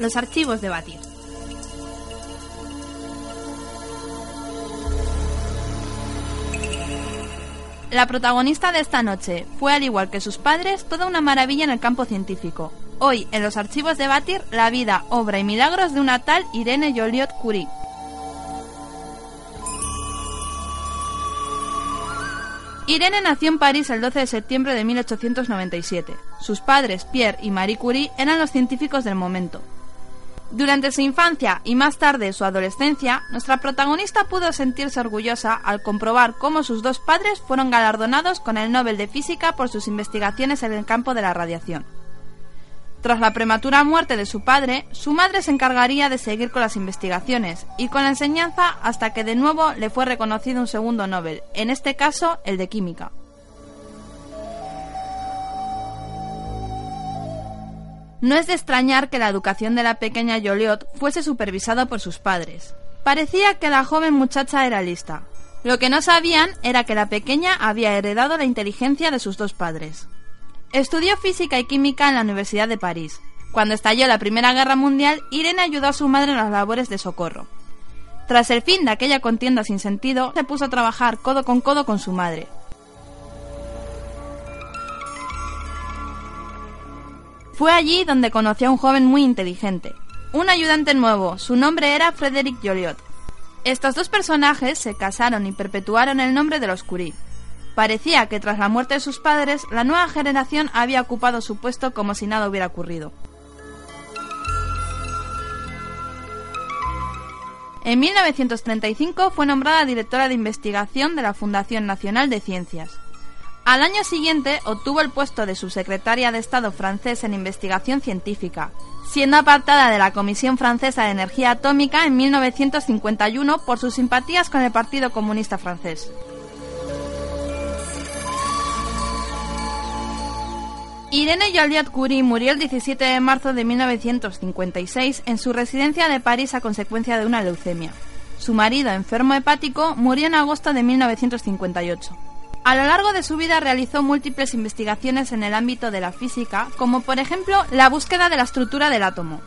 Los archivos de Batir. La protagonista de esta noche fue, al igual que sus padres, toda una maravilla en el campo científico. Hoy, en los archivos de Batir, la vida, obra y milagros de una tal Irene Joliot Curie. Irene nació en París el 12 de septiembre de 1897. Sus padres, Pierre y Marie Curie, eran los científicos del momento. Durante su infancia y más tarde su adolescencia, nuestra protagonista pudo sentirse orgullosa al comprobar cómo sus dos padres fueron galardonados con el Nobel de Física por sus investigaciones en el campo de la radiación. Tras la prematura muerte de su padre, su madre se encargaría de seguir con las investigaciones y con la enseñanza hasta que de nuevo le fue reconocido un segundo Nobel, en este caso el de Química. No es de extrañar que la educación de la pequeña Joliot fuese supervisada por sus padres. Parecía que la joven muchacha era lista. Lo que no sabían era que la pequeña había heredado la inteligencia de sus dos padres. Estudió física y química en la Universidad de París. Cuando estalló la Primera Guerra Mundial, Irene ayudó a su madre en las labores de socorro. Tras el fin de aquella contienda sin sentido, se puso a trabajar codo con codo con su madre, Fue allí donde conoció a un joven muy inteligente, un ayudante nuevo, su nombre era Frederick Joliot. Estos dos personajes se casaron y perpetuaron el nombre de los Curie. Parecía que tras la muerte de sus padres, la nueva generación había ocupado su puesto como si nada hubiera ocurrido. En 1935 fue nombrada directora de investigación de la Fundación Nacional de Ciencias. Al año siguiente obtuvo el puesto de subsecretaria de Estado francés en investigación científica, siendo apartada de la Comisión Francesa de Energía Atómica en 1951 por sus simpatías con el Partido Comunista francés. Irene Joliot Curie murió el 17 de marzo de 1956 en su residencia de París a consecuencia de una leucemia. Su marido, enfermo hepático, murió en agosto de 1958. A lo largo de su vida realizó múltiples investigaciones en el ámbito de la física, como por ejemplo la búsqueda de la estructura del átomo.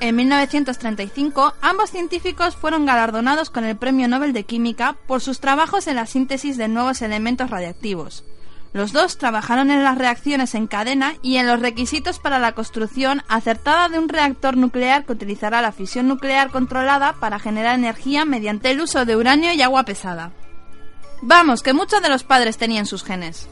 En 1935, ambos científicos fueron galardonados con el Premio Nobel de Química por sus trabajos en la síntesis de nuevos elementos radiactivos. Los dos trabajaron en las reacciones en cadena y en los requisitos para la construcción acertada de un reactor nuclear que utilizará la fisión nuclear controlada para generar energía mediante el uso de uranio y agua pesada. Vamos, que muchos de los padres tenían sus genes.